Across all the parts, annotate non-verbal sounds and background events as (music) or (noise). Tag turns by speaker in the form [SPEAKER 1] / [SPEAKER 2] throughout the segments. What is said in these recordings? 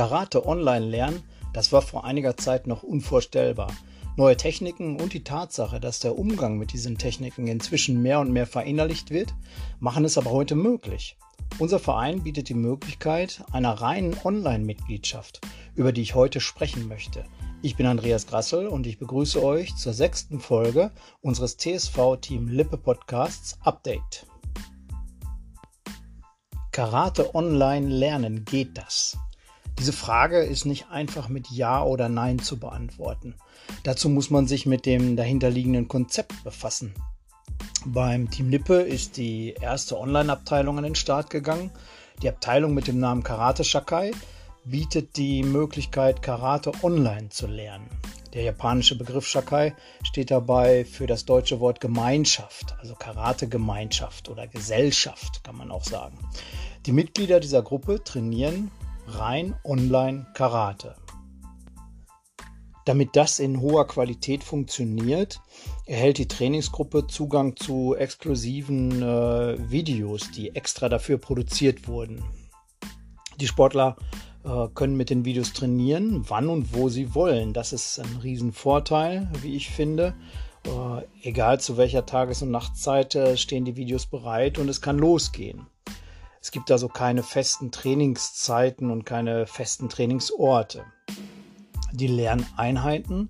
[SPEAKER 1] Karate online lernen, das war vor einiger Zeit noch unvorstellbar. Neue Techniken und die Tatsache, dass der Umgang mit diesen Techniken inzwischen mehr und mehr verinnerlicht wird, machen es aber heute möglich. Unser Verein bietet die Möglichkeit einer reinen Online-Mitgliedschaft, über die ich heute sprechen möchte. Ich bin Andreas Grassel und ich begrüße euch zur sechsten Folge unseres TSV Team Lippe Podcasts Update. Karate online lernen, geht das? Diese Frage ist nicht einfach mit Ja oder Nein zu beantworten. Dazu muss man sich mit dem dahinterliegenden Konzept befassen. Beim Team Lippe ist die erste Online-Abteilung an den Start gegangen. Die Abteilung mit dem Namen Karate Shakai bietet die Möglichkeit, Karate online zu lernen. Der japanische Begriff Shakai steht dabei für das deutsche Wort Gemeinschaft, also Karate-Gemeinschaft oder Gesellschaft, kann man auch sagen. Die Mitglieder dieser Gruppe trainieren rein online Karate. Damit das in hoher Qualität funktioniert, erhält die Trainingsgruppe Zugang zu exklusiven äh, Videos, die extra dafür produziert wurden. Die Sportler äh, können mit den Videos trainieren, wann und wo sie wollen. Das ist ein Riesenvorteil, wie ich finde. Äh, egal zu welcher Tages- und Nachtzeit äh, stehen die Videos bereit und es kann losgehen. Es gibt also keine festen Trainingszeiten und keine festen Trainingsorte. Die Lerneinheiten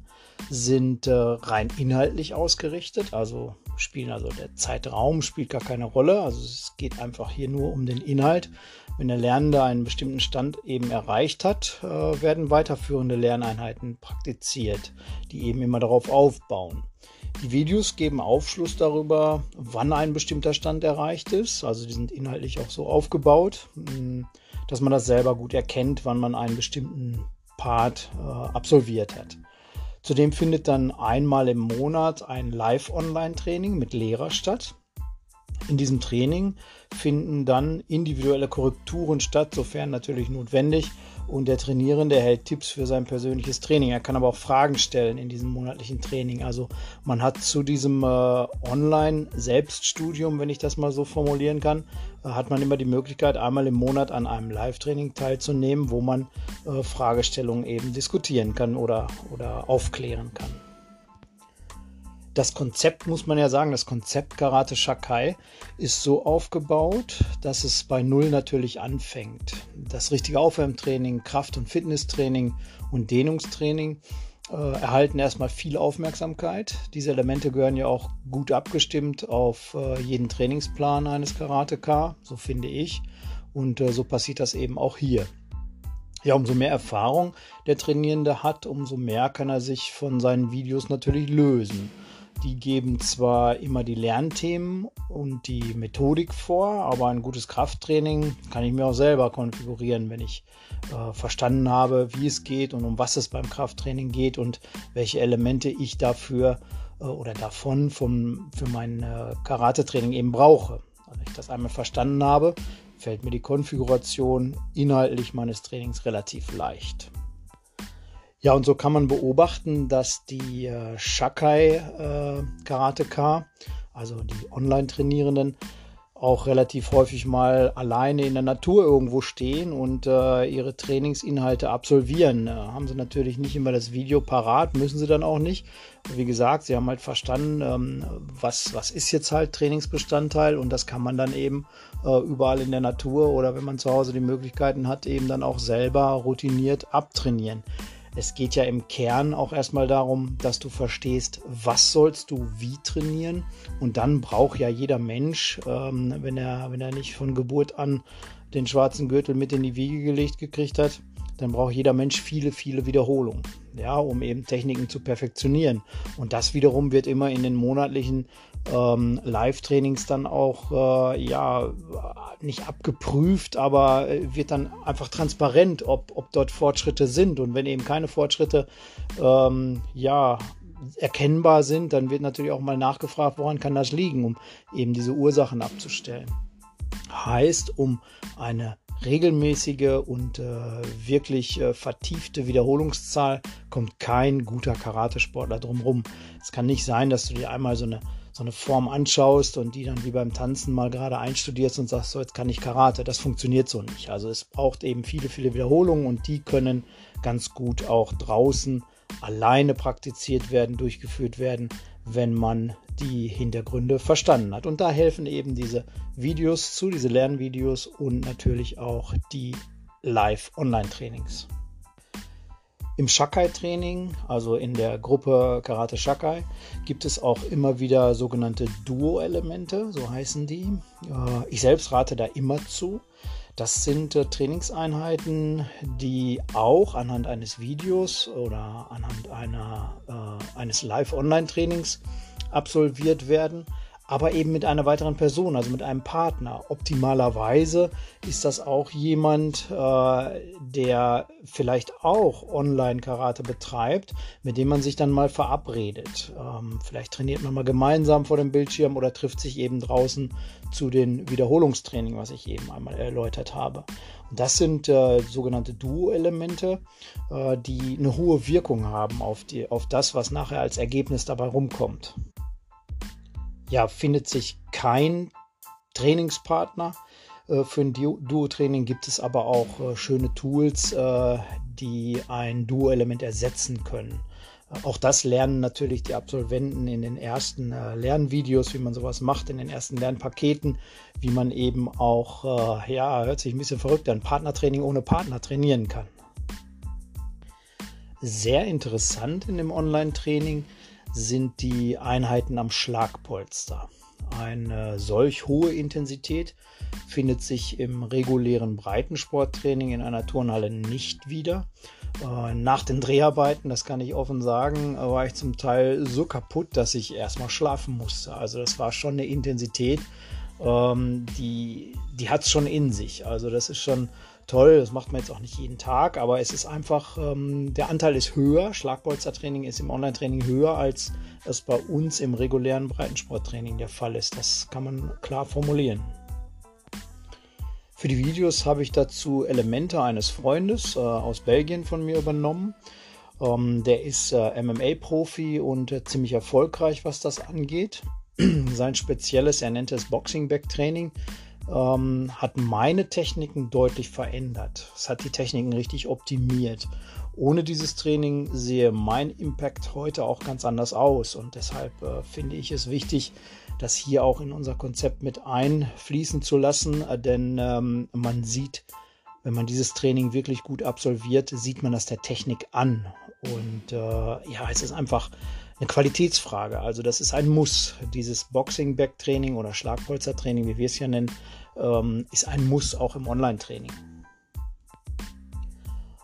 [SPEAKER 1] sind äh, rein inhaltlich ausgerichtet, also spielen also der Zeitraum spielt gar keine Rolle, also es geht einfach hier nur um den Inhalt. Wenn der Lernende einen bestimmten Stand eben erreicht hat, äh, werden weiterführende Lerneinheiten praktiziert, die eben immer darauf aufbauen. Die Videos geben Aufschluss darüber, wann ein bestimmter Stand erreicht ist. Also die sind inhaltlich auch so aufgebaut, hm, dass man das selber gut erkennt, wann man einen bestimmten Part äh, absolviert hat. Zudem findet dann einmal im Monat ein Live-Online-Training mit Lehrer statt. In diesem Training finden dann individuelle Korrekturen statt, sofern natürlich notwendig. Und der Trainierende erhält Tipps für sein persönliches Training. Er kann aber auch Fragen stellen in diesem monatlichen Training. Also man hat zu diesem äh, Online-Selbststudium, wenn ich das mal so formulieren kann, äh, hat man immer die Möglichkeit, einmal im Monat an einem Live-Training teilzunehmen, wo man äh, Fragestellungen eben diskutieren kann oder, oder aufklären kann das Konzept muss man ja sagen, das Konzept Karate Shakai ist so aufgebaut, dass es bei Null natürlich anfängt. Das richtige Aufwärmtraining, Kraft- und Fitnesstraining und Dehnungstraining äh, erhalten erstmal viel Aufmerksamkeit. Diese Elemente gehören ja auch gut abgestimmt auf äh, jeden Trainingsplan eines Karateka, so finde ich. Und äh, so passiert das eben auch hier. Ja, umso mehr Erfahrung der Trainierende hat, umso mehr kann er sich von seinen Videos natürlich lösen. Die geben zwar immer die Lernthemen und die Methodik vor, aber ein gutes Krafttraining kann ich mir auch selber konfigurieren, wenn ich äh, verstanden habe, wie es geht und um was es beim Krafttraining geht und welche Elemente ich dafür äh, oder davon vom, für mein äh, Karate-Training eben brauche. Also ich das einmal verstanden habe, fällt mir die Konfiguration inhaltlich meines Trainings relativ leicht. Ja, und so kann man beobachten, dass die äh, Shakai äh, Karateka, also die Online-Trainierenden, auch relativ häufig mal alleine in der Natur irgendwo stehen und äh, ihre Trainingsinhalte absolvieren. Äh, haben sie natürlich nicht immer das Video parat, müssen sie dann auch nicht. Wie gesagt, sie haben halt verstanden, ähm, was, was ist jetzt halt Trainingsbestandteil und das kann man dann eben äh, überall in der Natur oder wenn man zu Hause die Möglichkeiten hat, eben dann auch selber routiniert abtrainieren. Es geht ja im Kern auch erstmal darum, dass du verstehst, was sollst du wie trainieren. Und dann braucht ja jeder Mensch, ähm, wenn, er, wenn er nicht von Geburt an den schwarzen Gürtel mit in die Wiege gelegt gekriegt hat, dann braucht jeder Mensch viele, viele Wiederholungen, ja, um eben Techniken zu perfektionieren. Und das wiederum wird immer in den monatlichen ähm, Live-Trainings dann auch, äh, ja, nicht abgeprüft, aber äh, wird dann einfach transparent, ob, ob dort Fortschritte sind. Und wenn eben keine Fortschritte, ähm, ja, erkennbar sind, dann wird natürlich auch mal nachgefragt, woran kann das liegen, um eben diese Ursachen abzustellen. Heißt, um eine regelmäßige und äh, wirklich äh, vertiefte Wiederholungszahl kommt kein guter Karatesportler drumherum. Es kann nicht sein, dass du dir einmal so eine, so eine Form anschaust und die dann wie beim Tanzen mal gerade einstudierst und sagst, so jetzt kann ich Karate. Das funktioniert so nicht. Also es braucht eben viele, viele Wiederholungen und die können ganz gut auch draußen alleine praktiziert werden, durchgeführt werden, wenn man die Hintergründe verstanden hat. Und da helfen eben diese Videos zu, diese Lernvideos und natürlich auch die Live-Online-Trainings. Im Shakai-Training, also in der Gruppe Karate Shakai, gibt es auch immer wieder sogenannte Duo-Elemente, so heißen die. Äh, ich selbst rate da immer zu. Das sind äh, Trainingseinheiten, die auch anhand eines Videos oder anhand einer, äh, eines Live-Online-Trainings absolviert werden aber eben mit einer weiteren Person, also mit einem Partner. Optimalerweise ist das auch jemand, äh, der vielleicht auch Online-Karate betreibt, mit dem man sich dann mal verabredet. Ähm, vielleicht trainiert man mal gemeinsam vor dem Bildschirm oder trifft sich eben draußen zu den Wiederholungstraining, was ich eben einmal erläutert habe. Und das sind äh, sogenannte Duo-Elemente, äh, die eine hohe Wirkung haben auf, die, auf das, was nachher als Ergebnis dabei rumkommt ja, findet sich kein Trainingspartner. Äh, für ein Duo-Training gibt es aber auch äh, schöne Tools, äh, die ein Duo-Element ersetzen können. Auch das lernen natürlich die Absolventen in den ersten Lernvideos, wie man sowas macht, in den ersten Lernpaketen, wie man eben auch, ja, hört sich ein bisschen verrückt an, Partnertraining ohne Partner trainieren kann. Sehr interessant in dem Online-Training sind die Einheiten am Schlagpolster. Eine solch hohe Intensität findet sich im regulären Breitensporttraining in einer Turnhalle nicht wieder. Äh, nach den Dreharbeiten, das kann ich offen sagen, war ich zum Teil so kaputt, dass ich erstmal schlafen musste. Also das war schon eine Intensität, ähm, die, die hat es schon in sich. Also das ist schon toll. Das macht man jetzt auch nicht jeden Tag, aber es ist einfach, ähm, der Anteil ist höher. Schlagbolzertraining ist im Online-Training höher, als es bei uns im regulären Breitensporttraining der Fall ist. Das kann man klar formulieren. Für die Videos habe ich dazu Elemente eines Freundes äh, aus Belgien von mir übernommen. Ähm, der ist äh, MMA-Profi und äh, ziemlich erfolgreich, was das angeht. (clears throat) Sein spezielles, er nennt es Boxing Back Training, ähm, hat meine Techniken deutlich verändert. Es hat die Techniken richtig optimiert. Ohne dieses Training sehe mein Impact heute auch ganz anders aus und deshalb äh, finde ich es wichtig, das hier auch in unser Konzept mit einfließen zu lassen, äh, denn ähm, man sieht, wenn man dieses Training wirklich gut absolviert, sieht man das der Technik an. Und äh, ja, es ist einfach eine Qualitätsfrage. Also das ist ein Muss. Dieses Boxing-Back-Training oder Schlagpolster-Training, wie wir es hier nennen, ähm, ist ein Muss auch im Online-Training.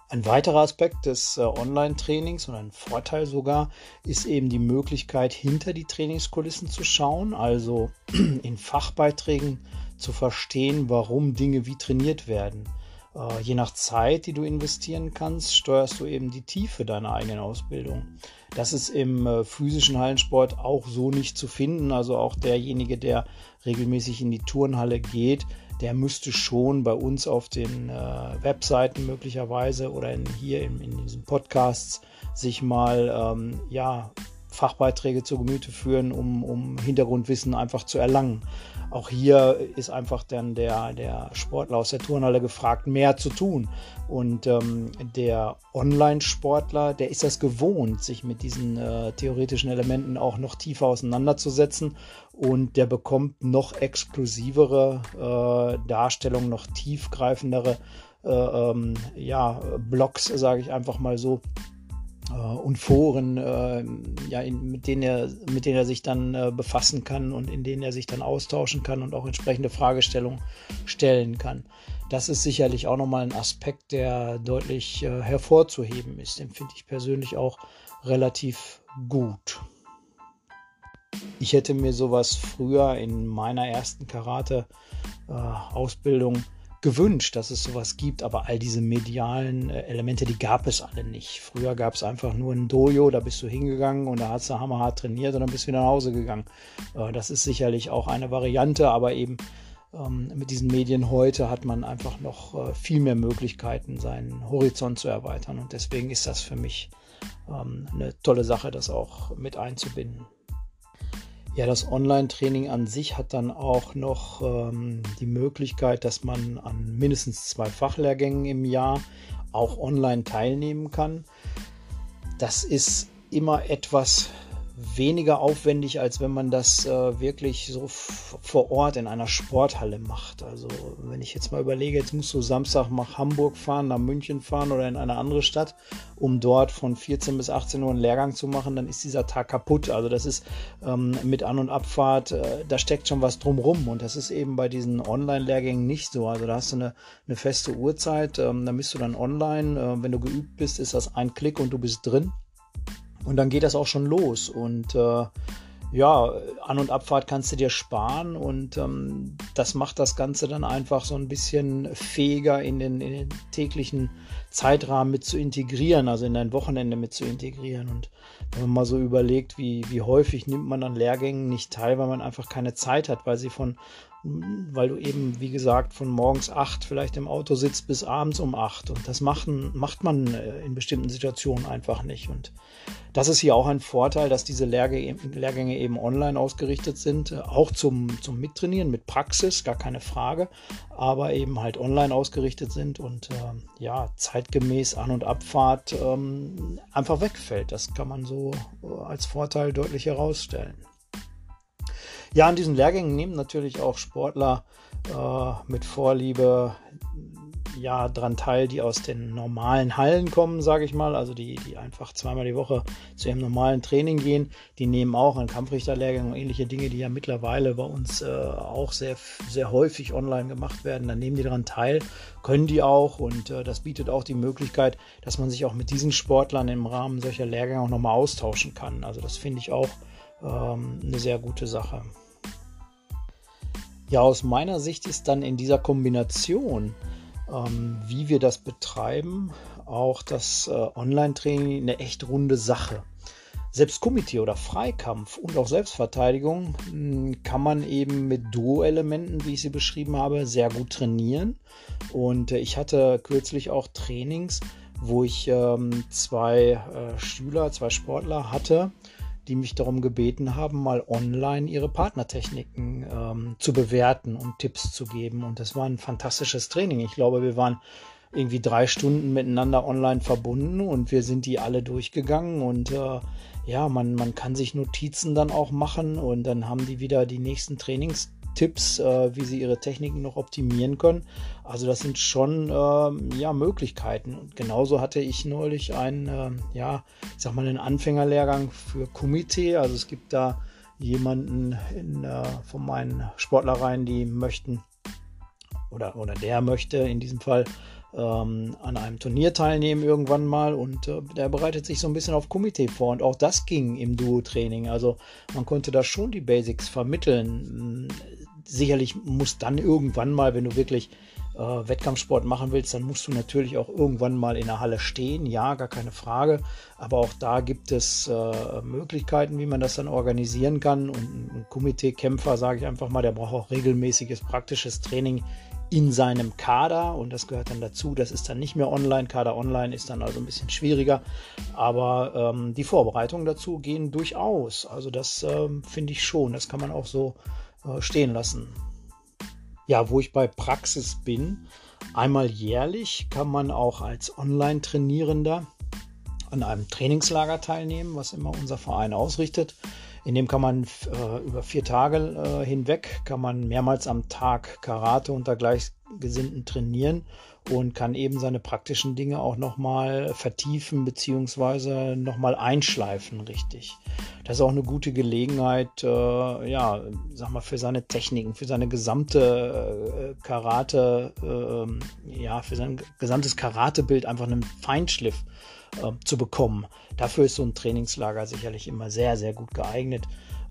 [SPEAKER 1] Ein weiterer Aspekt des äh, Online-Trainings und ein Vorteil sogar ist eben die Möglichkeit, hinter die Trainingskulissen zu schauen, also (clears throat) in Fachbeiträgen zu verstehen, warum Dinge wie trainiert werden. Äh, je nach Zeit, die du investieren kannst, steuerst du eben die Tiefe deiner eigenen Ausbildung. Das ist im äh, physischen Hallensport auch so nicht zu finden. Also auch derjenige, der regelmäßig in die Turnhalle geht, der müsste schon bei uns auf den äh, Webseiten möglicherweise oder in, hier in, in diesen Podcasts sich mal ähm, ja, Fachbeiträge zu Gemüte führen, um, um Hintergrundwissen einfach zu erlangen. Auch hier ist einfach dann der, der Sportler aus der Turnhalle gefragt, mehr zu tun. Und ähm, der Online-Sportler, der ist das gewohnt, sich mit diesen äh, theoretischen Elementen auch noch tiefer auseinanderzusetzen. Und der bekommt noch exklusivere äh, Darstellungen, noch tiefgreifendere äh, ähm, ja, Blogs, sage ich einfach mal so, und Foren, äh, ja, in, mit, denen er, mit denen er sich dann äh, befassen kann und in denen er sich dann austauschen kann und auch entsprechende Fragestellungen stellen kann. Das ist sicherlich auch nochmal ein Aspekt, der deutlich äh, hervorzuheben ist. Den finde ich persönlich auch relativ gut. Ich hätte mir sowas früher in meiner ersten Karate-Ausbildung äh, gewünscht, dass es sowas gibt, aber all diese medialen äh, Elemente, die gab es alle nicht. Früher gab es einfach nur ein Dojo, da bist du hingegangen und da hast du hammerhart trainiert und dann bist du wieder nach Hause gegangen. Äh, das ist sicherlich auch eine Variante, aber eben ähm, mit diesen Medien heute hat man einfach noch äh, viel mehr Möglichkeiten, seinen Horizont zu erweitern und deswegen ist das für mich ähm, eine tolle Sache, das auch mit einzubinden. Ja, das Online-Training an sich hat dann auch noch ähm, die Möglichkeit, dass man an mindestens zwei Fachlehrgängen im Jahr auch online teilnehmen kann. Das ist immer etwas weniger aufwendig, als wenn man das äh, wirklich so vor Ort in einer Sporthalle macht. Also wenn ich jetzt mal überlege, jetzt musst du Samstag nach Hamburg fahren, nach München fahren oder in eine andere Stadt, um dort von 14 bis 18 Uhr einen Lehrgang zu machen, dann ist dieser Tag kaputt. Also das ist ähm, mit An- und Abfahrt, äh, da steckt schon was drumrum und das ist eben bei diesen Online-Lehrgängen nicht so. Also da hast du eine, eine feste Uhrzeit, ähm, da bist du dann online. Äh, wenn du geübt bist, ist das ein Klick und du bist drin. Und dann geht das auch schon los. Und äh, ja, An- und Abfahrt kannst du dir sparen und ähm, das macht das Ganze dann einfach so ein bisschen fähiger in den, in den, täglichen Zeitrahmen mit zu integrieren, also in dein Wochenende mit zu integrieren. Und wenn man mal so überlegt, wie, wie häufig nimmt man an Lehrgängen nicht teil, weil man einfach keine Zeit hat, weil sie von weil du eben, wie gesagt, von morgens acht vielleicht im Auto sitzt bis abends um acht. Und das machen, macht man äh, in bestimmten Situationen einfach nicht. Und das ist hier auch ein Vorteil, dass diese Lehrgänge eben online ausgerichtet sind, äh, auch zum, zum Mittrainieren mit Praxis, gar keine Frage, aber eben halt online ausgerichtet sind und äh, ja, zeitgemäß An- und Abfahrt ähm, einfach wegfällt. Das kann man so äh, als Vorteil deutlich herausstellen. Ja, an diesen Lehrgängen nehmen natürlich auch Sportler äh, mit Vorliebe ja dran teil, die aus den normalen Hallen kommen, sage ich mal, also die, die einfach zweimal die Woche zu ihrem normalen Training gehen. Die nehmen auch an Kampfrichterlehrgängen und ähnliche Dinge, die ja mittlerweile bei uns äh, auch sehr, sehr häufig online gemacht werden. Dann nehmen die daran teil, können die auch und äh, das bietet auch die Möglichkeit, dass man sich auch mit diesen Sportlern im Rahmen solcher Lehrgänge auch nochmal austauschen kann. Also das finde ich auch ähm, eine sehr gute Sache. Ja, aus meiner Sicht ist dann in dieser Kombination, ähm, wie wir das betreiben, auch das äh, Online-Training eine echt runde Sache. Selbst Komitee oder Freikampf und auch Selbstverteidigung mh, hm, kann man eben mit Duo-Elementen, wie ich sie beschrieben habe, sehr gut trainieren. Und äh, ich hatte kürzlich auch Trainings, wo ich ähm, zwei äh, Schüler, zwei Sportler hatte, die mich darum gebeten haben, mal online ihre Partnertechniken ähm, zu bewerten und Tipps zu geben. Und das war ein fantastisches Training. Ich glaube, wir waren irgendwie drei Stunden miteinander online verbunden und wir sind die alle durchgegangen und äh, ja, man, man kann sich Notizen dann auch machen und dann haben die wieder die nächsten Trainings Tipps, äh, wie sie ihre Techniken noch optimieren können. Also das sind schon äh, ja, Möglichkeiten. Und genauso hatte ich neulich einen, äh, ja, ich sag mal, einen Anfängerlehrgang für Kumite. Also es gibt da jemanden in, äh, von meinen Sportlereien, die möchten oder, oder der möchte in diesem Fall ähm, an einem Turnier teilnehmen irgendwann mal und äh, der bereitet sich so ein bisschen auf Komitee vor und auch das ging im Duo-Training. Also man konnte da schon die Basics vermitteln sicherlich muss dann irgendwann mal, wenn du wirklich äh, Wettkampfsport machen willst, dann musst du natürlich auch irgendwann mal in der Halle stehen. Ja, gar keine Frage. Aber auch da gibt es äh, Möglichkeiten, wie man das dann organisieren kann. Und ein Komiteekämpfer, sage ich einfach mal, der braucht auch regelmäßiges praktisches Training in seinem Kader und das gehört dann dazu. Das ist dann nicht mehr online. Kader online ist dann also ein bisschen schwieriger. Aber ähm, die Vorbereitungen dazu gehen durchaus. Also das ähm, finde ich schon. Das kann man auch so stehen lassen. Ja, wo ich bei Praxis bin, einmal jährlich kann man auch als Online-Trainierender an einem Trainingslager teilnehmen, was immer unser Verein ausrichtet. In dem kann man äh, über vier Tage äh, hinweg, kann man mehrmals am Tag Karate unter Gleichgesinnten trainieren und kann eben seine praktischen Dinge auch nochmal vertiefen beziehungsweise nochmal einschleifen, richtig. Das ist auch eine gute Gelegenheit, äh, ja, sag mal, für seine Techniken, für seine gesamte äh, Karate, äh, ja, für sein gesamtes Karatebild einfach einen Feinschliff äh, zu bekommen. Dafür ist so ein Trainingslager sicherlich immer sehr, sehr gut geeignet.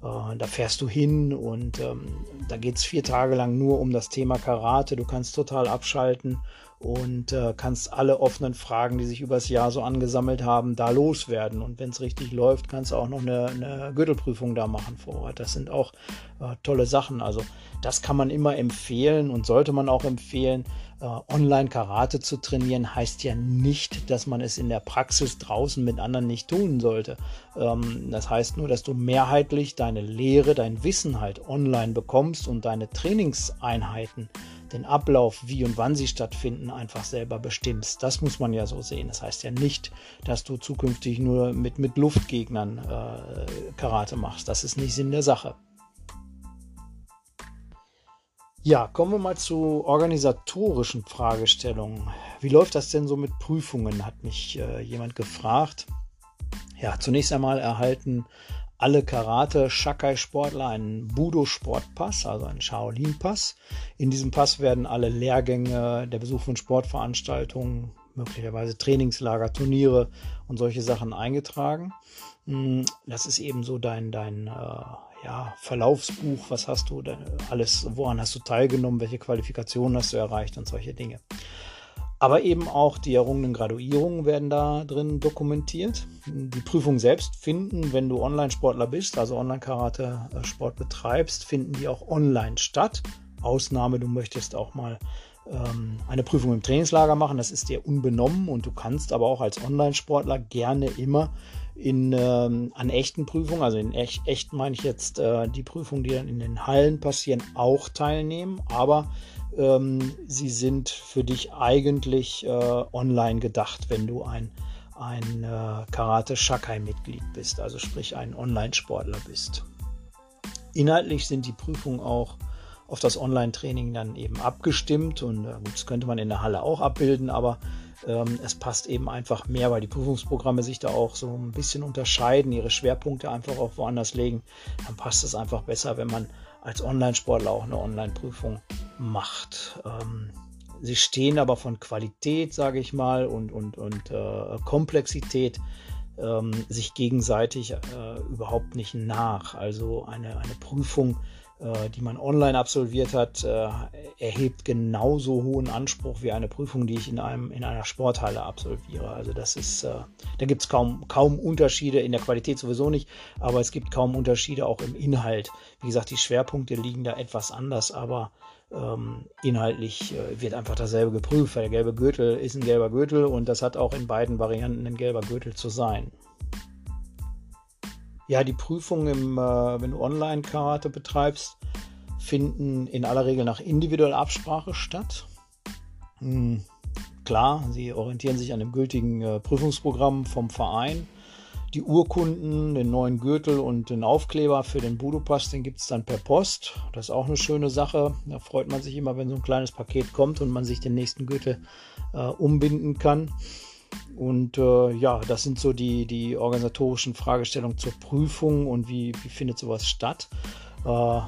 [SPEAKER 1] Äh, da fährst du hin und ähm, da geht es vier Tage lang nur um das Thema Karate. Du kannst total abschalten und äh, kannst alle offenen Fragen, die sich übers Jahr so angesammelt haben, da loswerden. Und wenn es richtig läuft, kannst du auch noch eine, eine Gürtelprüfung da machen vor Ort. Das sind auch äh, tolle Sachen. Also das kann man immer empfehlen und sollte man auch empfehlen. Äh, Online-Karate zu trainieren heißt ja nicht, dass man es in der Praxis draußen mit anderen nicht tun sollte. Ähm, das heißt nur, dass du mehrheitlich deine Lehre, dein Wissen halt online bekommst und deine Trainingseinheiten den Ablauf, wie und wann sie stattfinden, einfach selber bestimmst. Das muss man ja so sehen. Das heißt ja nicht, dass du zukünftig nur mit, mit Luftgegnern äh, Karate machst. Das ist nicht Sinn der Sache. Ja, kommen wir mal zu organisatorischen Fragestellungen. Wie läuft das denn so mit Prüfungen, hat mich äh, jemand gefragt. Ja, zunächst einmal erhalten alle Karate-Shakai-Sportler einen Budo-Sportpass, also einen Shaolin-Pass. In diesem Pass werden alle Lehrgänge, der Besuch von Sportveranstaltungen, möglicherweise Trainingslager, Turniere und solche Sachen eingetragen. Hm, das ist eben so dein, dein äh, ja, Verlaufsbuch, was hast du, alles, woran hast du teilgenommen, welche Qualifikationen hast du erreicht und solche Dinge. Aber eben auch die errungenen Graduierungen werden da drin dokumentiert. Die Prüfungen selbst finden, wenn du Online-Sportler bist, also Online-Karate-Sport betreibst, finden die auch online statt. Ausnahme, du möchtest auch mal ähm, eine Prüfung im Trainingslager machen, das ist dir unbenommen und du kannst aber auch als Online-Sportler gerne immer in, ähm, an echten Prüfungen, also in echt, echt meine ich jetzt äh, die Prüfungen, die dann in den Hallen passieren, auch teilnehmen, aber ähm, sie sind für dich eigentlich äh, online gedacht, wenn du ein, ein äh, Karate-Shakai-Mitglied bist, also sprich ein Online-Sportler bist. Inhaltlich sind die Prüfungen auch auf das Online-Training dann eben abgestimmt und äh, gut, das könnte man in der Halle auch abbilden, aber ähm, es passt eben einfach mehr, weil die Prüfungsprogramme sich da auch so ein bisschen unterscheiden, ihre Schwerpunkte einfach auch woanders legen. Dann passt es einfach besser, wenn man als Online-Sportler auch eine Online-Prüfung macht. Ähm, sie stehen aber von Qualität, sage ich mal, und, und, und äh, Komplexität ähm, sich gegenseitig äh, überhaupt nicht nach. Also eine, eine Prüfung die man online absolviert hat, äh, erhebt genauso hohen Anspruch wie eine Prüfung, die ich in, einem, in einer Sporthalle absolviere. Also das ist, äh, da gibt es kaum, kaum Unterschiede, in der Qualität sowieso nicht, aber es gibt kaum Unterschiede auch im Inhalt. Wie gesagt, die Schwerpunkte liegen da etwas anders, aber ähm, inhaltlich äh, wird einfach dasselbe geprüft, weil der gelbe Gürtel ist ein gelber Gürtel und das hat auch in beiden Varianten ein gelber Gürtel zu sein. Ja, die Prüfungen, im, äh, wenn du Online-Karate betreibst, finden in aller Regel nach individueller Absprache statt. Hm, klar, sie orientieren sich an dem gültigen äh, Prüfungsprogramm vom Verein. Die Urkunden, den neuen Gürtel und den Aufkleber für den Budopass, den gibt es dann per Post. Das ist auch eine schöne Sache. Da freut man sich immer, wenn so ein kleines Paket kommt und man sich den nächsten Gürtel äh, umbinden kann. Und äh, ja, das sind so die, die organisatorischen Fragestellungen zur Prüfung und wie, wie findet sowas statt. Äh,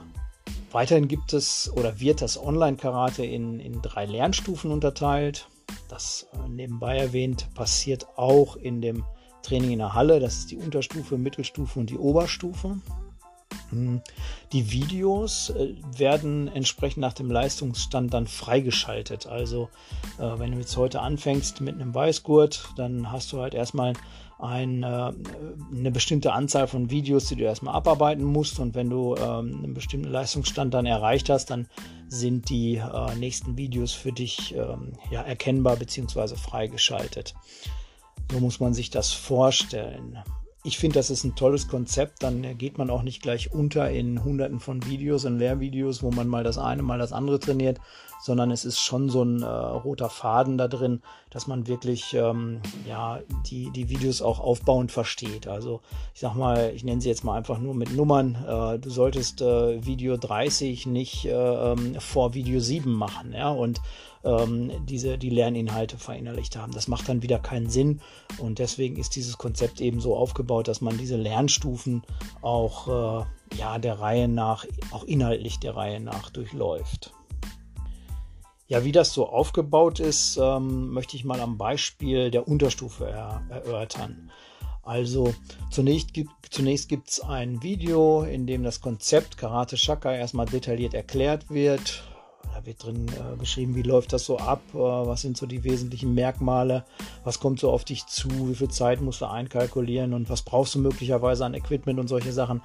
[SPEAKER 1] weiterhin gibt es oder wird das Online-Karate in, in drei Lernstufen unterteilt. Das äh, nebenbei erwähnt passiert auch in dem Training in der Halle. Das ist die Unterstufe, Mittelstufe und die Oberstufe. Hm. Die Videos äh, werden entsprechend nach dem Leistungsstand dann freigeschaltet. Also äh, wenn du jetzt heute anfängst mit einem Weißgurt, dann hast du halt erstmal ein, äh, eine bestimmte Anzahl von Videos, die du erstmal abarbeiten musst. Und wenn du ähm, einen bestimmten Leistungsstand dann erreicht hast, dann sind die nächsten Videos für dich ähm, ja, erkennbar bzw. freigeschaltet. So muss man sich das vorstellen ich finde, das ist ein tolles Konzept. Dann geht man auch nicht gleich unter in hunderten von Videos und Lehrvideos, wo man mal das eine, mal das andere trainiert, sondern es ist schon so ein äh, roter Faden da drin, dass man wirklich ähm, ja, die, die Videos auch aufbauend versteht. Also ich sag mal, ich nenne sie jetzt mal einfach nur mit Nummern. Äh, du solltest äh, Video 30 nicht äh, ähm, vor Video 7 machen, ja, und ähm, diese, die Lerninhalte verinnerlicht haben. Das macht dann wieder keinen Sinn und deswegen ist dieses Konzept eben so aufgebaut, dass man diese Lernstufen auch äh, ja, der Reihe nach, auch inhaltlich der Reihe nach durchläuft. Ja, wie das so aufgebaut ist, ähm, möchte ich mal am Beispiel der Unterstufe er erörtern. Also zunächst, zunächst gibt es ein Video, in dem das Konzept Karate Shaka erstmal detailliert erklärt wird wird drin äh, beschrieben, wie läuft das so ab, äh, was sind so die wesentlichen Merkmale, was kommt so auf dich zu, wie viel Zeit musst du einkalkulieren und was brauchst du möglicherweise an Equipment und solche Sachen.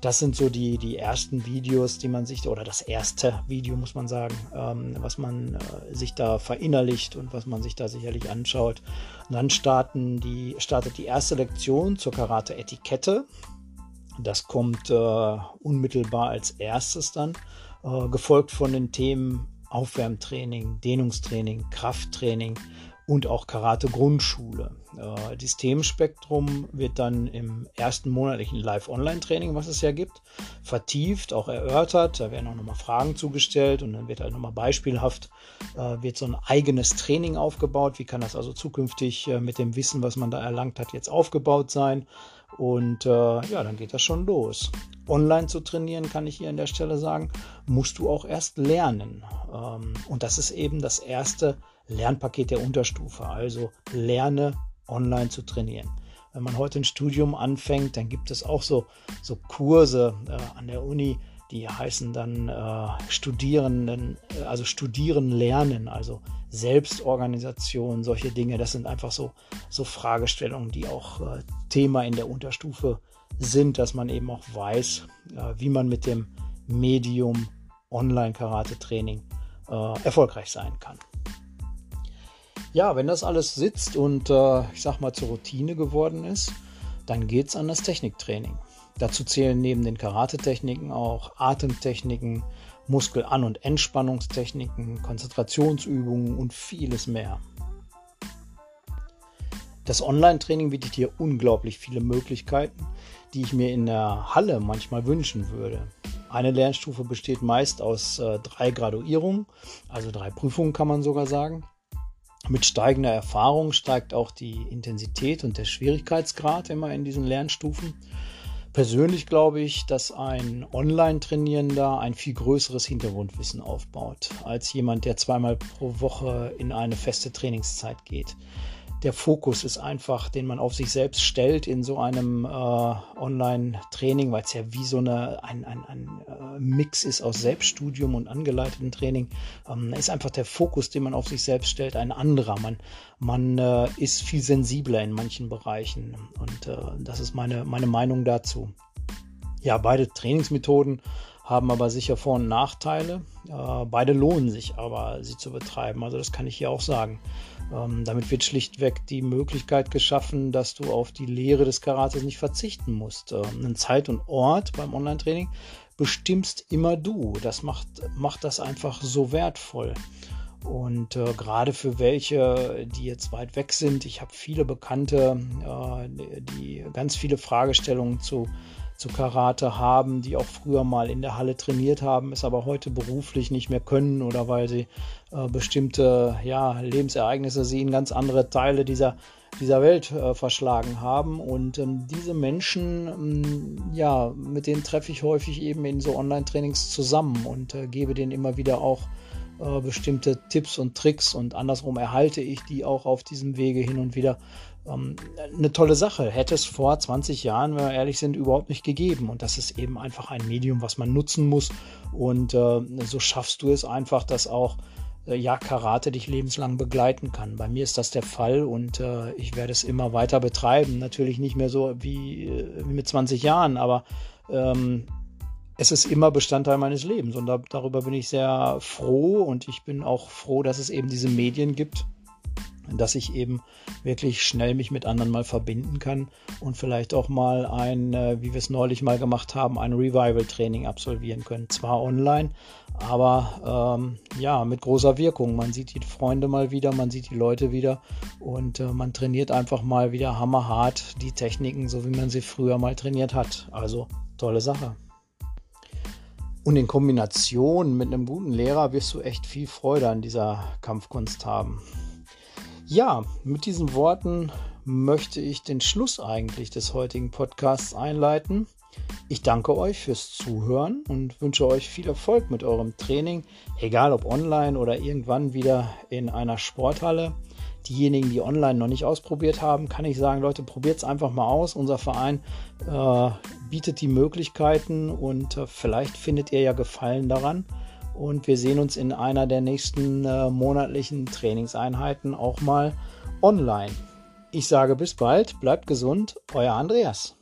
[SPEAKER 1] Das sind so die, die ersten Videos, die man sich, oder das erste Video, muss man sagen, ähm, was man äh, sich da verinnerlicht und was man sich da sicherlich anschaut. Und dann starten die, startet die erste Lektion zur Karate-Etikette. Das kommt äh, unmittelbar als erstes dann, äh, gefolgt von den Themen Aufwärmtraining, Dehnungstraining, Krafttraining und auch Karate Grundschule. Äh, das Themenspektrum wird dann im ersten monatlichen Live-Online-Training, was es ja gibt, vertieft, auch erörtert. Da werden auch nochmal Fragen zugestellt und dann wird halt nochmal beispielhaft, äh, wird so ein eigenes Training aufgebaut. Wie kann das also zukünftig äh, mit dem Wissen, was man da erlangt hat, jetzt aufgebaut sein? Und äh, ja, dann geht das schon los. Online zu trainieren, kann ich hier an der Stelle sagen, musst du auch erst lernen. Ähm, und das ist eben das erste Lernpaket der Unterstufe. Also lerne online zu trainieren. Wenn man heute ein Studium anfängt, dann gibt es auch so, so Kurse äh, an der Uni, die heißen dann äh, Studierenden, äh, also Studieren lernen, also Selbstorganisation, solche Dinge. Das sind einfach so, so Fragestellungen, die auch äh, Thema in der Unterstufe sind, dass man eben auch weiß, äh, wie man mit dem Medium Online-Karate-Training äh, erfolgreich sein kann. Ja, wenn das alles sitzt und äh, ich sag mal zur Routine geworden ist, dann geht es an das Techniktraining. Dazu zählen neben den Karate-Techniken auch Atemtechniken, Muskel-An- und Entspannungstechniken, Konzentrationsübungen und vieles mehr. Das Online-Training bietet hier unglaublich viele Möglichkeiten, die ich mir in der Halle manchmal wünschen würde. Eine Lernstufe besteht meist aus äh, drei Graduierungen, also drei Prüfungen kann man sogar sagen. Mit steigender Erfahrung steigt auch die Intensität und der Schwierigkeitsgrad immer in diesen Lernstufen. Persönlich glaube ich, dass ein Online-Trainierender ein viel größeres Hintergrundwissen aufbaut, als jemand, der zweimal pro Woche in eine feste Trainingszeit geht der Fokus ist einfach, den man auf sich selbst stellt in so einem äh, Online-Training, weil es ja wie so eine, ein, ein, ein äh, Mix ist aus Selbststudium und angeleitetem Training, ähm, ist einfach der Fokus, den man auf sich selbst stellt, ein anderer. Man, man äh, ist viel sensibler in manchen Bereichen und äh, das ist meine, meine Meinung dazu. Ja, beide Trainingsmethoden haben aber sicher Vor- und Nachteile. Äh, beide lohnen sich aber, sie zu betreiben. Also das kann ich hier auch sagen. Ähm, damit wird schlichtweg die Möglichkeit geschaffen, dass du auf die Lehre des Karates nicht verzichten musst. Ähm, einen Zeit und Ort beim Online-Training bestimmst immer du. Das macht, macht das einfach so wertvoll. Und äh, gerade für welche, die jetzt weit weg sind, ich habe viele Bekannte, äh, die ganz viele Fragestellungen zu zu Karate haben, die auch früher mal in der Halle trainiert haben, es aber heute beruflich nicht mehr können oder weil sie äh, bestimmte ja, Lebensereignisse sie in ganz andere Teile dieser, dieser Welt äh, verschlagen haben. Und ähm, diese Menschen, ähm, ja, mit denen treffe ich häufig eben in so Online-Trainings zusammen und äh, gebe denen immer wieder auch äh, bestimmte Tipps und Tricks und andersrum erhalte ich die auch auf diesem Wege hin und wieder ähm, eine tolle Sache. Hätte es vor 20 Jahren, wenn wir ehrlich sind, überhaupt nicht gegeben. Und das ist eben einfach ein Medium, was man nutzen muss. Und äh, so schaffst du es einfach, dass auch äh, ja, Karate dich lebenslang begleiten kann. Bei mir ist das der Fall und äh, ich werde es immer weiter betreiben. Natürlich nicht mehr so wie, äh, wie mit 20 Jahren, aber ähm, es ist immer Bestandteil meines Lebens und da, darüber bin ich sehr froh und ich bin auch froh, dass es eben diese Medien gibt, dass ich eben wirklich schnell mich mit anderen mal verbinden kann und vielleicht auch mal ein, äh, wie wir es neulich mal gemacht haben, ein Revival-Training absolvieren können. Zwar online, aber ähm, ja, mit großer Wirkung. Man sieht die Freunde mal wieder, man sieht die Leute wieder und äh, man trainiert einfach mal wieder hammerhart die Techniken, so wie man sie früher mal trainiert hat. Also tolle Sache. Und in Kombination mit einem guten Lehrer wirst du echt viel Freude an dieser Kampfkunst haben. Ja, mit diesen Worten möchte ich den Schluss eigentlich des heutigen Podcasts einleiten. Ich danke euch fürs Zuhören und wünsche euch viel Erfolg mit eurem Training, egal ob online oder irgendwann wieder in einer Sporthalle. Diejenigen, die online noch nicht ausprobiert haben, kann ich sagen, Leute, probiert es einfach mal aus. Unser Verein äh, bietet die Möglichkeiten und äh, vielleicht findet ihr ja Gefallen daran. Und wir sehen uns in einer der nächsten äh, monatlichen Trainingseinheiten auch mal online. Ich sage bis bald, bleibt gesund, euer Andreas.